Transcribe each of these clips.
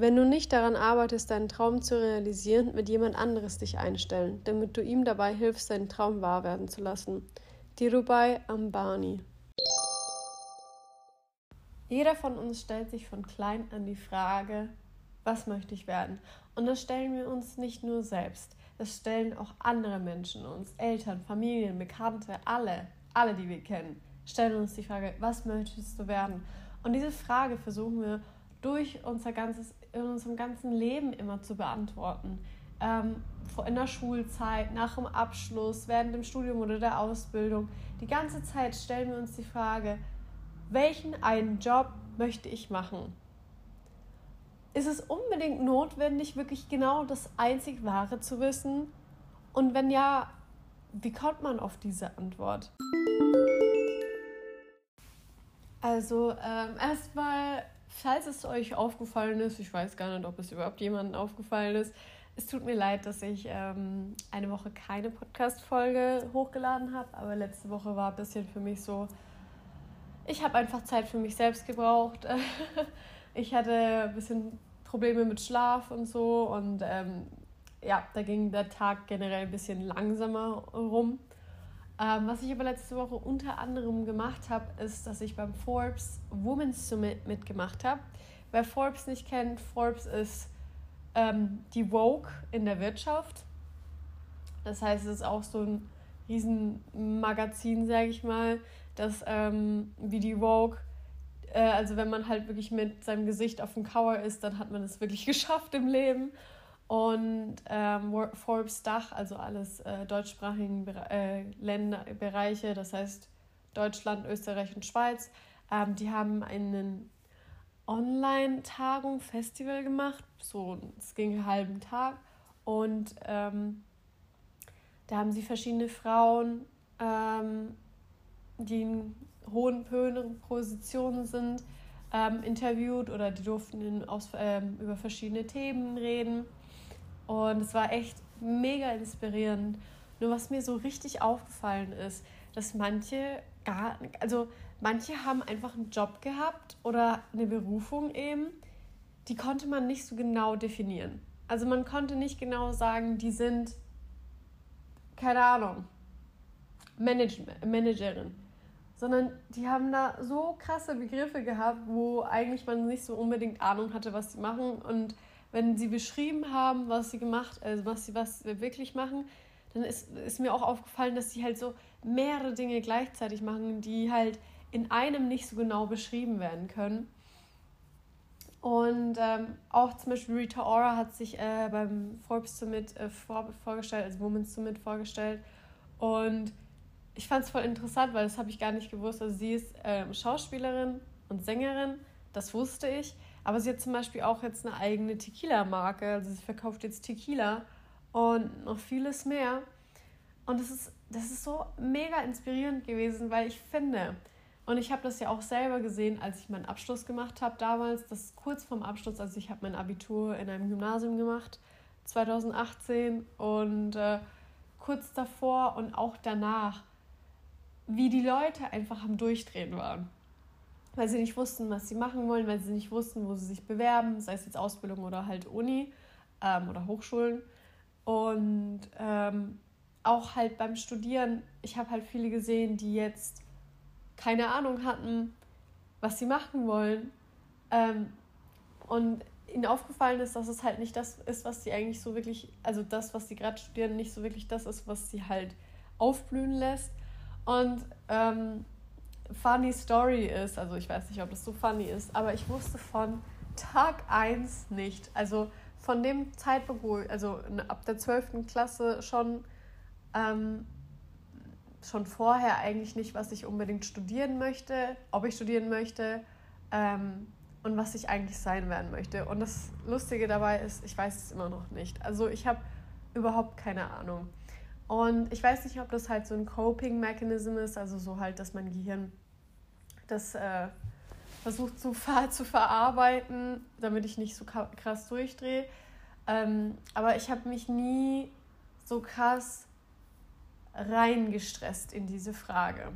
Wenn du nicht daran arbeitest, deinen Traum zu realisieren, wird jemand anderes dich einstellen, damit du ihm dabei hilfst, seinen Traum wahr werden zu lassen. Dhirubhai Ambani Jeder von uns stellt sich von klein an die Frage, was möchte ich werden? Und das stellen wir uns nicht nur selbst, das stellen auch andere Menschen uns, Eltern, Familien, Bekannte, alle, alle, die wir kennen, stellen uns die Frage, was möchtest du werden? Und diese Frage versuchen wir durch unser ganzes, in unserem ganzen Leben immer zu beantworten. Ähm, in der Schulzeit, nach dem Abschluss, während dem Studium oder der Ausbildung. Die ganze Zeit stellen wir uns die Frage, welchen einen Job möchte ich machen? Ist es unbedingt notwendig, wirklich genau das einzig Wahre zu wissen? Und wenn ja, wie kommt man auf diese Antwort? Also ähm, erstmal falls es euch aufgefallen ist, ich weiß gar nicht, ob es überhaupt jemandem aufgefallen ist, es tut mir leid, dass ich ähm, eine Woche keine Podcast-Folge hochgeladen habe, aber letzte Woche war ein bisschen für mich so, ich habe einfach Zeit für mich selbst gebraucht. ich hatte ein bisschen Probleme mit Schlaf und so und ähm, ja, da ging der Tag generell ein bisschen langsamer rum. Ähm, was ich aber letzte Woche unter anderem gemacht habe, ist, dass ich beim Forbes Women's Summit mitgemacht habe. Wer Forbes nicht kennt, Forbes ist ähm, die Vogue in der Wirtschaft. Das heißt, es ist auch so ein Riesenmagazin, sage ich mal, das ähm, wie die Vogue, äh, also wenn man halt wirklich mit seinem Gesicht auf dem Cover ist, dann hat man es wirklich geschafft im Leben. Und ähm, Forbes Dach, also alles äh, deutschsprachigen Bere äh, Länder, Bereiche, das heißt Deutschland, Österreich und Schweiz, ähm, die haben einen Online-Tagung, Festival gemacht. So, es ging einen halben Tag. Und ähm, da haben sie verschiedene Frauen, ähm, die in hohen, höheren Positionen sind, ähm, interviewt oder die durften in, aus, ähm, über verschiedene Themen reden. Und es war echt mega inspirierend. Nur was mir so richtig aufgefallen ist, dass manche gar, also manche haben einfach einen Job gehabt oder eine Berufung eben, die konnte man nicht so genau definieren. Also man konnte nicht genau sagen, die sind, keine Ahnung, Manage Managerin, sondern die haben da so krasse Begriffe gehabt, wo eigentlich man nicht so unbedingt Ahnung hatte, was sie machen und wenn sie beschrieben haben, was sie gemacht, also was sie was sie wirklich machen, dann ist, ist mir auch aufgefallen, dass sie halt so mehrere Dinge gleichzeitig machen, die halt in einem nicht so genau beschrieben werden können. Und ähm, auch zum Beispiel Rita Ora hat sich äh, beim Forbes Summit äh, vor, vorgestellt, also Women's Summit vorgestellt. Und ich fand es voll interessant, weil das habe ich gar nicht gewusst. Also sie ist äh, Schauspielerin und Sängerin, das wusste ich. Aber sie hat zum Beispiel auch jetzt eine eigene Tequila-Marke. Also sie verkauft jetzt Tequila und noch vieles mehr. Und das ist, das ist so mega inspirierend gewesen, weil ich finde, und ich habe das ja auch selber gesehen, als ich meinen Abschluss gemacht habe damals, das kurz vorm Abschluss, also ich habe mein Abitur in einem Gymnasium gemacht, 2018 und äh, kurz davor und auch danach, wie die Leute einfach am Durchdrehen waren weil sie nicht wussten, was sie machen wollen, weil sie nicht wussten, wo sie sich bewerben, sei es jetzt Ausbildung oder halt Uni ähm, oder Hochschulen. Und ähm, auch halt beim Studieren, ich habe halt viele gesehen, die jetzt keine Ahnung hatten, was sie machen wollen. Ähm, und ihnen aufgefallen ist, dass es halt nicht das ist, was sie eigentlich so wirklich, also das, was sie gerade studieren, nicht so wirklich das ist, was sie halt aufblühen lässt. Und ähm, funny Story ist, also ich weiß nicht, ob das so funny ist, aber ich wusste von Tag 1 nicht. Also von dem Zeitpunkt, wo, also ab der 12. Klasse schon, ähm, schon vorher eigentlich nicht, was ich unbedingt studieren möchte, ob ich studieren möchte ähm, und was ich eigentlich sein werden möchte. Und das Lustige dabei ist, ich weiß es immer noch nicht. Also ich habe überhaupt keine Ahnung. Und ich weiß nicht, ob das halt so ein Coping-Mechanism ist, also so halt, dass mein Gehirn das äh, versucht zu, ver zu verarbeiten, damit ich nicht so krass durchdrehe. Ähm, aber ich habe mich nie so krass reingestresst in diese Frage.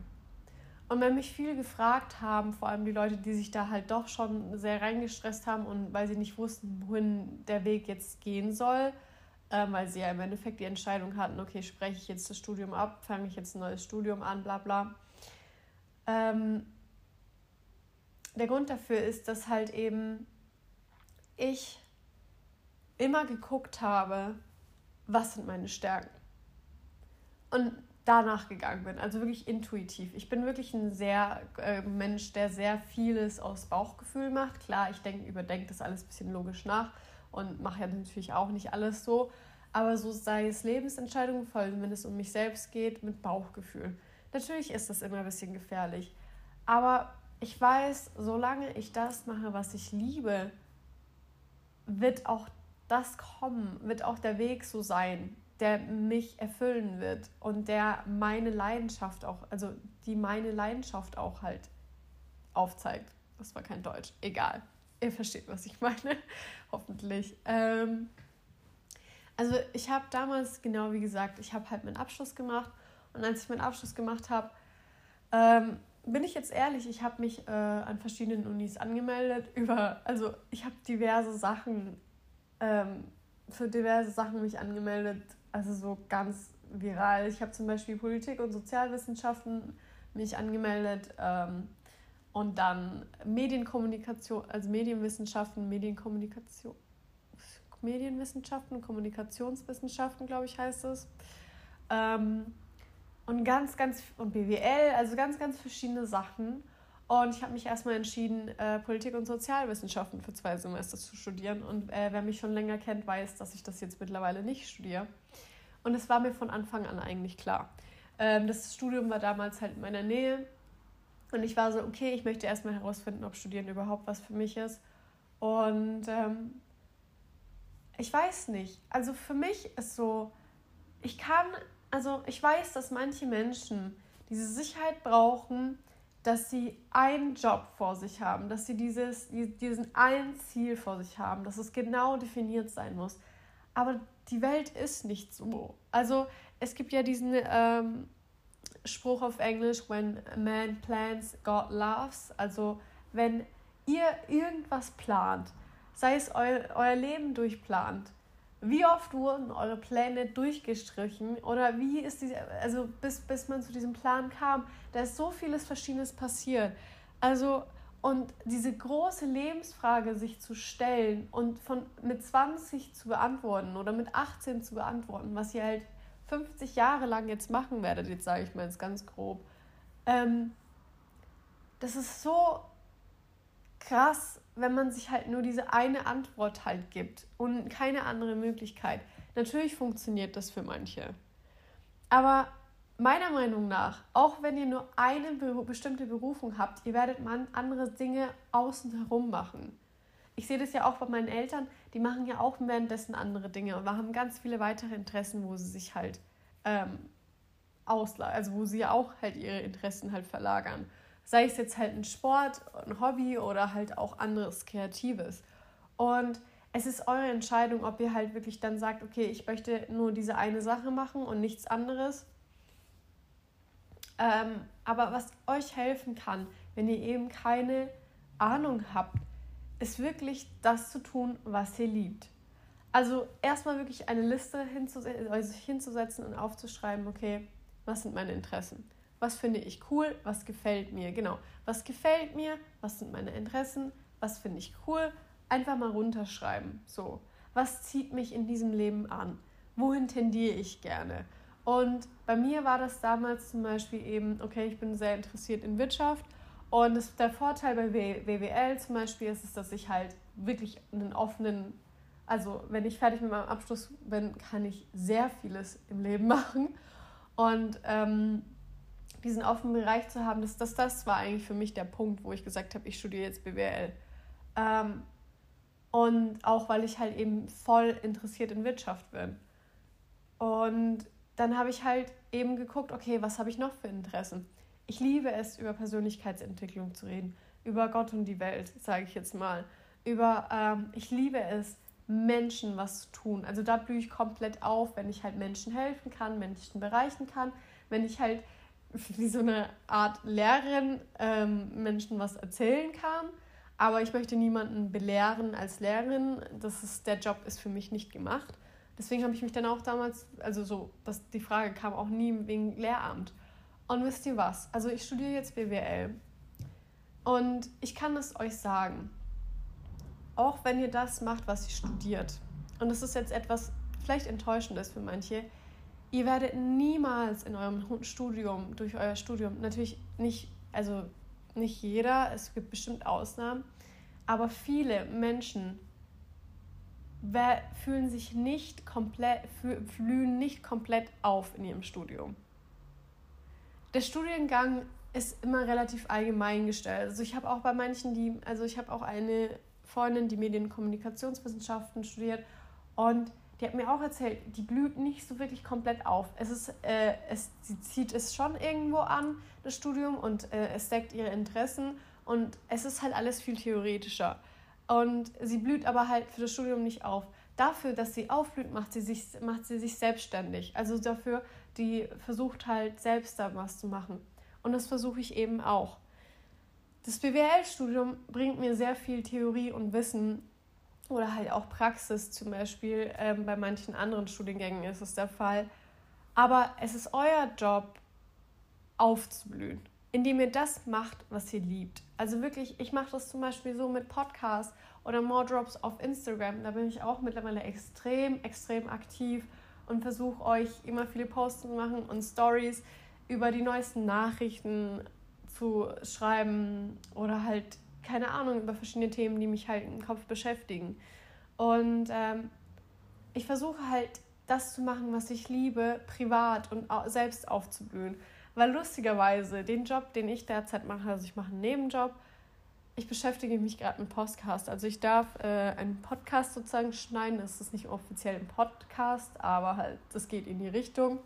Und wenn mich viele gefragt haben, vor allem die Leute, die sich da halt doch schon sehr reingestresst haben und weil sie nicht wussten, wohin der Weg jetzt gehen soll, äh, weil sie ja im Endeffekt die Entscheidung hatten, okay, spreche ich jetzt das Studium ab, fange ich jetzt ein neues Studium an, bla bla. Ähm, der Grund dafür ist, dass halt eben ich immer geguckt habe, was sind meine Stärken. Und danach gegangen bin, also wirklich intuitiv. Ich bin wirklich ein sehr äh, Mensch, der sehr vieles aus Bauchgefühl macht. Klar, ich denke, überdenke das alles ein bisschen logisch nach und mache ja natürlich auch nicht alles so. Aber so sei es Lebensentscheidungen, allem wenn es um mich selbst geht, mit Bauchgefühl. Natürlich ist das immer ein bisschen gefährlich. Aber ich weiß, solange ich das mache, was ich liebe, wird auch das kommen, wird auch der Weg so sein, der mich erfüllen wird und der meine Leidenschaft auch, also die meine Leidenschaft auch halt aufzeigt. Das war kein Deutsch, egal. Ihr versteht, was ich meine, hoffentlich. Ähm, also ich habe damals, genau wie gesagt, ich habe halt meinen Abschluss gemacht und als ich meinen Abschluss gemacht habe, ähm, bin ich jetzt ehrlich, ich habe mich äh, an verschiedenen Unis angemeldet über, also ich habe diverse Sachen, ähm, für diverse Sachen mich angemeldet, also so ganz viral. Ich habe zum Beispiel Politik und Sozialwissenschaften mich angemeldet ähm, und dann Medienkommunikation, also Medienwissenschaften, Medienkommunikation, Medienwissenschaften, Kommunikationswissenschaften, glaube ich, heißt es. Ähm, und ganz, ganz, und BWL, also ganz, ganz verschiedene Sachen. Und ich habe mich erstmal entschieden, äh, Politik und Sozialwissenschaften für zwei Semester zu studieren. Und äh, wer mich schon länger kennt, weiß, dass ich das jetzt mittlerweile nicht studiere. Und es war mir von Anfang an eigentlich klar. Ähm, das Studium war damals halt in meiner Nähe. Und ich war so, okay, ich möchte erstmal herausfinden, ob Studieren überhaupt was für mich ist. Und ähm, ich weiß nicht. Also für mich ist so, ich kann, also ich weiß, dass manche Menschen diese Sicherheit brauchen, dass sie einen Job vor sich haben, dass sie dieses, diesen ein Ziel vor sich haben, dass es genau definiert sein muss. Aber die Welt ist nicht so. Also es gibt ja diesen ähm, Spruch auf Englisch, when a man plans, God laughs. Also wenn ihr irgendwas plant, sei es eu euer Leben durchplant, wie oft wurden eure Pläne durchgestrichen oder wie ist diese, also bis, bis man zu diesem Plan kam, da ist so vieles Verschiedenes passiert. Also und diese große Lebensfrage sich zu stellen und von mit 20 zu beantworten oder mit 18 zu beantworten, was ihr halt 50 Jahre lang jetzt machen werdet, jetzt sage ich mal jetzt ganz grob, ähm, das ist so krass, wenn man sich halt nur diese eine Antwort halt gibt und keine andere Möglichkeit. Natürlich funktioniert das für manche. Aber meiner Meinung nach, auch wenn ihr nur eine bestimmte Berufung habt, ihr werdet man andere Dinge außen herum machen. Ich sehe das ja auch bei meinen Eltern, die machen ja auch währenddessen andere Dinge und haben ganz viele weitere Interessen, wo sie sich halt ähm, auslagern, also wo sie auch halt ihre Interessen halt verlagern. Sei es jetzt halt ein Sport, ein Hobby oder halt auch anderes Kreatives. Und es ist eure Entscheidung, ob ihr halt wirklich dann sagt, okay, ich möchte nur diese eine Sache machen und nichts anderes ähm, aber was euch helfen kann, wenn ihr eben keine Ahnung habt, ist wirklich das zu tun, was ihr liebt. Also erstmal wirklich eine Liste hinzusetzen, also hinzusetzen und aufzuschreiben, okay, was sind meine Interessen? Was finde ich cool? Was gefällt mir? Genau. Was gefällt mir? Was sind meine Interessen? Was finde ich cool? Einfach mal runterschreiben. So. Was zieht mich in diesem Leben an? Wohin tendiere ich gerne? Und bei mir war das damals zum Beispiel eben, okay, ich bin sehr interessiert in Wirtschaft. Und das, der Vorteil bei WWL zum Beispiel ist es, dass ich halt wirklich einen offenen, also wenn ich fertig mit meinem Abschluss bin, kann ich sehr vieles im Leben machen. Und ähm, diesen offenen Bereich zu haben, das, das, das war eigentlich für mich der Punkt, wo ich gesagt habe, ich studiere jetzt BWL. Ähm, und auch weil ich halt eben voll interessiert in Wirtschaft bin. Und dann habe ich halt eben geguckt, okay, was habe ich noch für Interessen? Ich liebe es, über Persönlichkeitsentwicklung zu reden, über Gott und die Welt, sage ich jetzt mal. Über, ähm, ich liebe es, Menschen was zu tun. Also da blühe ich komplett auf, wenn ich halt Menschen helfen kann, Menschen bereichen kann, wenn ich halt wie so eine Art Lehrerin ähm, Menschen was erzählen kann. Aber ich möchte niemanden belehren als Lehrerin. Das ist, der Job ist für mich nicht gemacht. Deswegen habe ich mich dann auch damals, also so, dass die Frage kam auch nie wegen Lehramt. Und wisst ihr was? Also ich studiere jetzt BWL. Und ich kann es euch sagen, auch wenn ihr das macht, was ihr studiert, und das ist jetzt etwas vielleicht enttäuschend ist für manche, ihr werdet niemals in eurem Studium, durch euer Studium, natürlich nicht, also nicht jeder, es gibt bestimmt Ausnahmen, aber viele Menschen fühlen sich nicht komplett, flühen nicht komplett auf in ihrem Studium. Der Studiengang ist immer relativ allgemein gestellt. Also ich habe auch bei manchen, die, also ich habe auch eine Freundin, die Medienkommunikationswissenschaften studiert und die hat mir auch erzählt, die blüht nicht so wirklich komplett auf. Es ist, äh, es, sie zieht es schon irgendwo an, das Studium, und äh, es deckt ihre Interessen und es ist halt alles viel theoretischer. Und sie blüht aber halt für das Studium nicht auf. Dafür, dass sie aufblüht, macht sie sich, macht sie sich selbstständig. Also dafür, die versucht halt selbst da was zu machen. Und das versuche ich eben auch. Das BWL-Studium bringt mir sehr viel Theorie und Wissen oder halt auch Praxis zum Beispiel. Ähm, bei manchen anderen Studiengängen ist es der Fall. Aber es ist euer Job, aufzublühen, indem ihr das macht, was ihr liebt. Also wirklich, ich mache das zum Beispiel so mit Podcasts oder More Drops auf Instagram. Da bin ich auch mittlerweile extrem, extrem aktiv und versuche euch immer viele Posts zu machen und Stories über die neuesten Nachrichten zu schreiben oder halt keine Ahnung, über verschiedene Themen, die mich halt im Kopf beschäftigen. Und ähm, ich versuche halt, das zu machen, was ich liebe, privat und selbst aufzublühen. Weil lustigerweise, den Job, den ich derzeit mache, also ich mache einen Nebenjob, ich beschäftige mich gerade mit Podcast. Also ich darf äh, einen Podcast sozusagen schneiden. Es ist nicht offiziell ein Podcast, aber halt, es geht in die Richtung.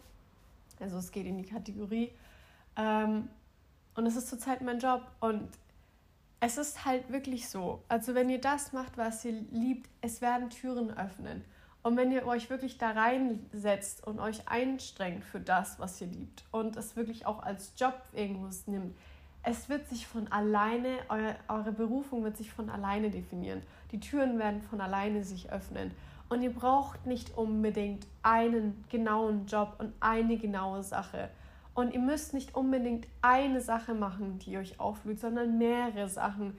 Also es geht in die Kategorie. Ähm, und es ist zurzeit mein Job. Und es ist halt wirklich so. Also wenn ihr das macht, was ihr liebt, es werden Türen öffnen. Und wenn ihr euch wirklich da reinsetzt und euch einstrengt für das, was ihr liebt und es wirklich auch als Job irgendwo nimmt, es wird sich von alleine, eure, eure Berufung wird sich von alleine definieren. Die Türen werden von alleine sich öffnen. Und ihr braucht nicht unbedingt einen genauen Job und eine genaue Sache. Und ihr müsst nicht unbedingt eine Sache machen, die euch aufblüht, sondern mehrere Sachen.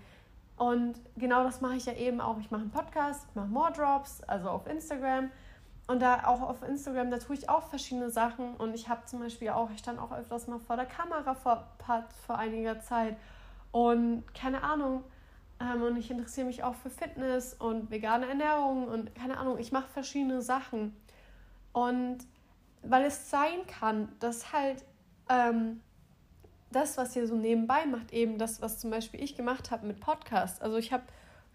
Und genau das mache ich ja eben auch. Ich mache einen Podcast, mache More Drops, also auf Instagram. Und da auch auf Instagram, da tue ich auch verschiedene Sachen. Und ich habe zum Beispiel auch, ich stand auch öfters mal vor der Kamera vor, vor einiger Zeit. Und keine Ahnung. Ähm, und ich interessiere mich auch für Fitness und vegane Ernährung und keine Ahnung, ich mache verschiedene Sachen. Und weil es sein kann, dass halt ähm, das, was ihr so nebenbei macht, eben das, was zum Beispiel ich gemacht habe mit Podcasts. Also ich habe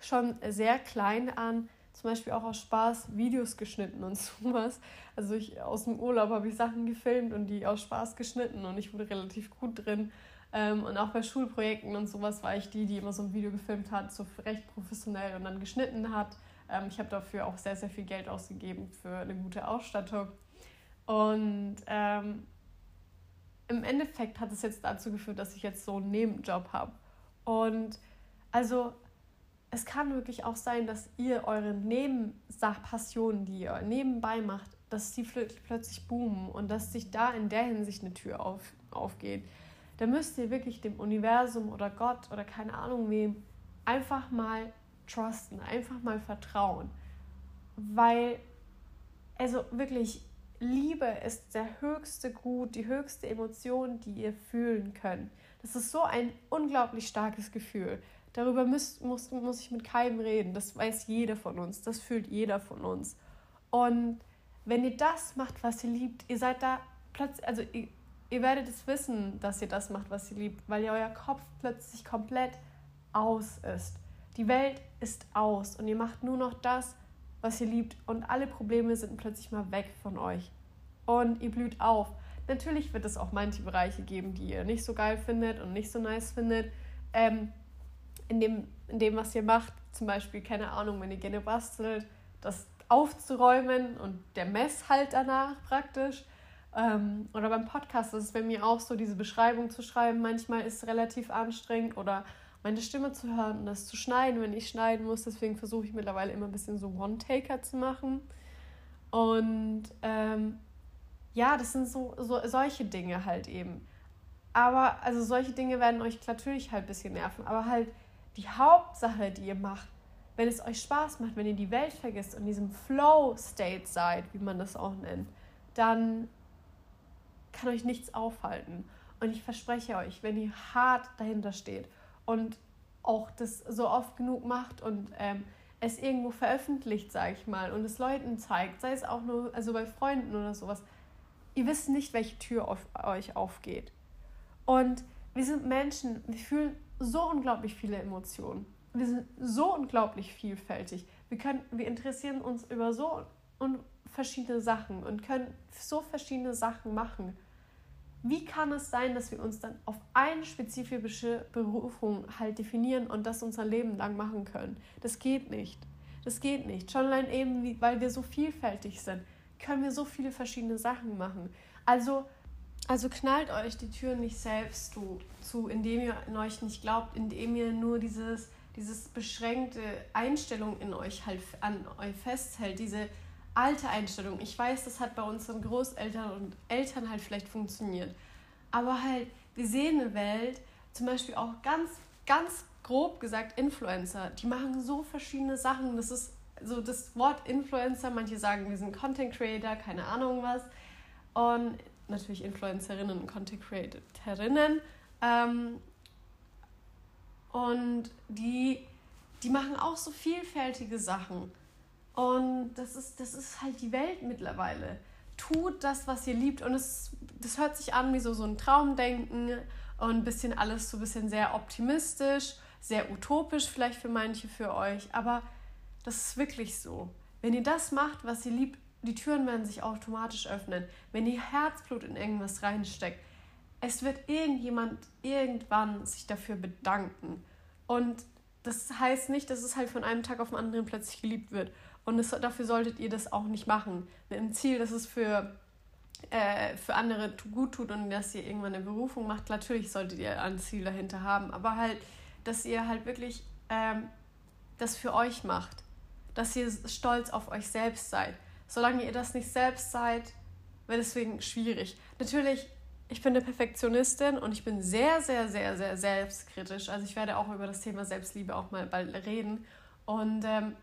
schon sehr klein an, zum Beispiel auch aus Spaß, Videos geschnitten und sowas. Also ich aus dem Urlaub habe ich Sachen gefilmt und die aus Spaß geschnitten und ich wurde relativ gut drin. Ähm, und auch bei Schulprojekten und sowas war ich die, die immer so ein Video gefilmt hat, so recht professionell und dann geschnitten hat. Ähm, ich habe dafür auch sehr, sehr viel Geld ausgegeben für eine gute Ausstattung. Und ähm, im Endeffekt hat es jetzt dazu geführt, dass ich jetzt so einen Nebenjob habe. Und also es kann wirklich auch sein, dass ihr eure Nebensachpassionen, die ihr nebenbei macht, dass die plötzlich boomen und dass sich da in der Hinsicht eine Tür auf, aufgeht. Da müsst ihr wirklich dem Universum oder Gott oder keine Ahnung wem einfach mal trusten, einfach mal vertrauen. Weil, also wirklich, Liebe ist der höchste Gut, die höchste Emotion, die ihr fühlen könnt. Das ist so ein unglaublich starkes Gefühl. Darüber muss, muss, muss ich mit keinem reden. Das weiß jeder von uns. Das fühlt jeder von uns. Und wenn ihr das macht, was ihr liebt, ihr seid da plötzlich, also ihr, ihr werdet es wissen, dass ihr das macht, was ihr liebt, weil ihr euer Kopf plötzlich komplett aus ist. Die Welt ist aus und ihr macht nur noch das, was ihr liebt und alle Probleme sind plötzlich mal weg von euch. Und ihr blüht auf. Natürlich wird es auch manche Bereiche geben, die ihr nicht so geil findet und nicht so nice findet. Ähm, in, dem, in dem, was ihr macht, zum Beispiel, keine Ahnung, wenn ihr gerne bastelt, das aufzuräumen und der Mess halt danach praktisch. Ähm, oder beim Podcast das ist bei mir auch so, diese Beschreibung zu schreiben. Manchmal ist relativ anstrengend oder meine Stimme zu hören und das zu schneiden, wenn ich schneiden muss. Deswegen versuche ich mittlerweile immer ein bisschen so One-Taker zu machen. Und ähm, ja, das sind so, so solche Dinge halt eben. Aber also solche Dinge werden euch natürlich halt ein bisschen nerven. Aber halt die Hauptsache, die ihr macht, wenn es euch Spaß macht, wenn ihr die Welt vergisst und in diesem Flow-State seid, wie man das auch nennt, dann kann euch nichts aufhalten. Und ich verspreche euch, wenn ihr hart dahinter steht und auch das so oft genug macht und ähm, es irgendwo veröffentlicht, sage ich mal, und es Leuten zeigt, sei es auch nur also bei Freunden oder sowas, ihr wisst nicht, welche Tür auf euch aufgeht. Und wir sind Menschen, wir fühlen so unglaublich viele Emotionen. Wir sind so unglaublich vielfältig. Wir, können, wir interessieren uns über so und verschiedene Sachen und können so verschiedene Sachen machen. Wie kann es sein, dass wir uns dann auf eine spezifische Berufung halt definieren und das unser Leben lang machen können? Das geht nicht. Das geht nicht. Schon allein eben, weil wir so vielfältig sind, können wir so viele verschiedene Sachen machen. Also also knallt euch die Tür nicht selbst zu, zu, indem ihr in euch nicht glaubt, indem ihr nur dieses, dieses beschränkte Einstellung in euch halt an euch festhält, diese alte Einstellung. Ich weiß, das hat bei unseren Großeltern und Eltern halt vielleicht funktioniert. Aber halt, wir sehen eine Welt, zum Beispiel auch ganz, ganz grob gesagt Influencer, die machen so verschiedene Sachen. Das ist so das Wort Influencer, manche sagen, wir sind Content Creator, keine Ahnung was. Und natürlich Influencerinnen und Content Creatorinnen. Ähm, und die, die machen auch so vielfältige Sachen. Und das ist, das ist halt die Welt mittlerweile. Tut das, was ihr liebt. Und es, das hört sich an wie so, so ein Traumdenken und ein bisschen alles so ein bisschen sehr optimistisch, sehr utopisch vielleicht für manche für euch. Aber das ist wirklich so. Wenn ihr das macht, was ihr liebt, die Türen werden sich automatisch öffnen. Wenn ihr Herzblut in irgendwas reinsteckt, es wird irgendjemand irgendwann sich dafür bedanken. Und das heißt nicht, dass es halt von einem Tag auf den anderen plötzlich geliebt wird. Und das, dafür solltet ihr das auch nicht machen. Mit dem Ziel, dass es für, äh, für andere gut tut und dass ihr irgendwann eine Berufung macht. Natürlich solltet ihr ein Ziel dahinter haben. Aber halt, dass ihr halt wirklich ähm, das für euch macht. Dass ihr stolz auf euch selbst seid solange ihr das nicht selbst seid, wird es deswegen schwierig. Natürlich, ich bin eine Perfektionistin und ich bin sehr, sehr, sehr, sehr selbstkritisch. Also ich werde auch über das Thema Selbstliebe auch mal bald reden. Und ähm,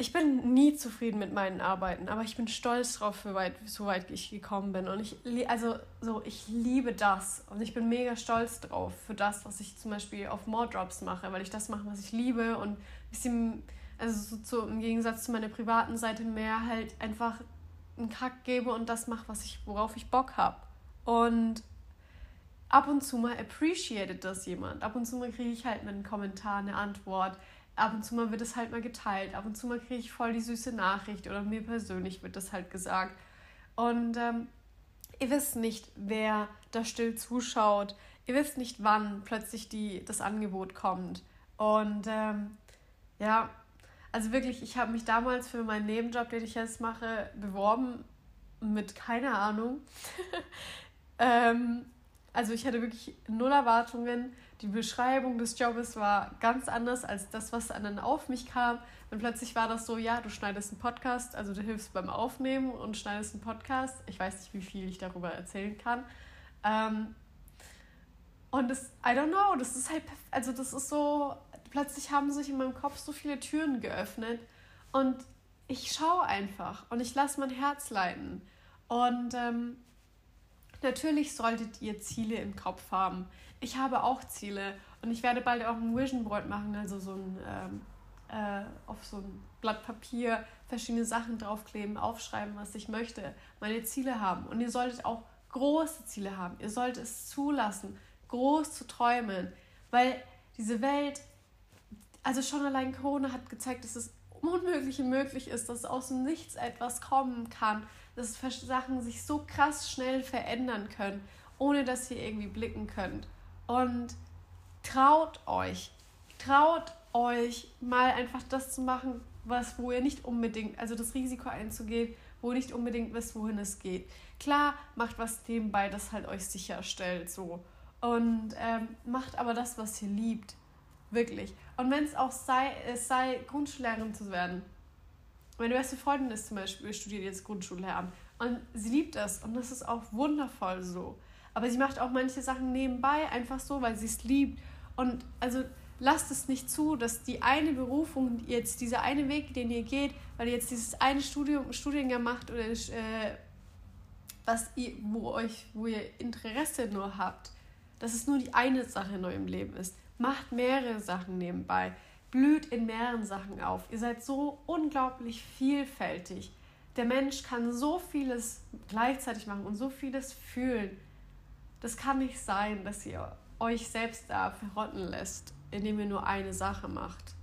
ich bin nie zufrieden mit meinen Arbeiten, aber ich bin stolz drauf, für weit, so weit ich gekommen bin. Und ich, also, so, ich liebe das und ich bin mega stolz drauf für das, was ich zum Beispiel auf More Drops mache, weil ich das mache, was ich liebe und ein bisschen also so, im Gegensatz zu meiner privaten Seite mehr halt einfach einen Kack gebe und das mache, was ich, worauf ich Bock habe. Und ab und zu mal appreciated das jemand. Ab und zu mal kriege ich halt einen Kommentar, eine Antwort. Ab und zu mal wird es halt mal geteilt. Ab und zu mal kriege ich voll die süße Nachricht oder mir persönlich wird das halt gesagt. Und ähm, ihr wisst nicht, wer da still zuschaut. Ihr wisst nicht, wann plötzlich die, das Angebot kommt. Und ähm, ja, also wirklich, ich habe mich damals für meinen Nebenjob, den ich jetzt mache, beworben mit keiner Ahnung. ähm, also ich hatte wirklich null Erwartungen. Die Beschreibung des Jobes war ganz anders als das, was dann auf mich kam. Und plötzlich war das so, ja, du schneidest einen Podcast, also du hilfst beim Aufnehmen und schneidest einen Podcast. Ich weiß nicht, wie viel ich darüber erzählen kann. Ähm, und das, I don't know, das ist halt, also das ist so, plötzlich haben sich in meinem Kopf so viele Türen geöffnet und ich schaue einfach und ich lasse mein Herz leiten. Und ähm, natürlich solltet ihr Ziele im Kopf haben. Ich habe auch Ziele und ich werde bald auch ein Vision Board machen, also so ein ähm, äh, auf so ein Blatt Papier verschiedene Sachen draufkleben, aufschreiben, was ich möchte, meine Ziele haben. Und ihr solltet auch große Ziele haben. Ihr solltet es zulassen, groß zu träumen, weil diese Welt also schon allein Corona hat gezeigt, dass es Unmögliche möglich ist, dass aus dem Nichts etwas kommen kann, dass Sachen sich so krass schnell verändern können, ohne dass ihr irgendwie blicken könnt. Und traut euch, traut euch mal einfach das zu machen, was, wo ihr nicht unbedingt, also das Risiko einzugehen, wo ihr nicht unbedingt wisst, wohin es geht. Klar, macht was nebenbei, das halt euch sicherstellt, so. Und ähm, macht aber das, was ihr liebt. Wirklich. Und wenn es auch sei, es sei, Grundschullehrerin zu werden. Meine beste Freundin ist zum Beispiel, studiert jetzt Grundschullehramt. Und sie liebt das. Und das ist auch wundervoll so. Aber sie macht auch manche Sachen nebenbei einfach so, weil sie es liebt. Und also lasst es nicht zu, dass die eine Berufung, jetzt dieser eine Weg, den ihr geht, weil ihr jetzt dieses eine Studium, Studiengang macht oder äh, was ihr, wo euch, wo ihr Interesse nur habt, dass es nur die eine Sache in eurem Leben ist. Macht mehrere Sachen nebenbei. Blüht in mehreren Sachen auf. Ihr seid so unglaublich vielfältig. Der Mensch kann so vieles gleichzeitig machen und so vieles fühlen. Das kann nicht sein, dass ihr euch selbst da verrotten lässt, indem ihr nur eine Sache macht.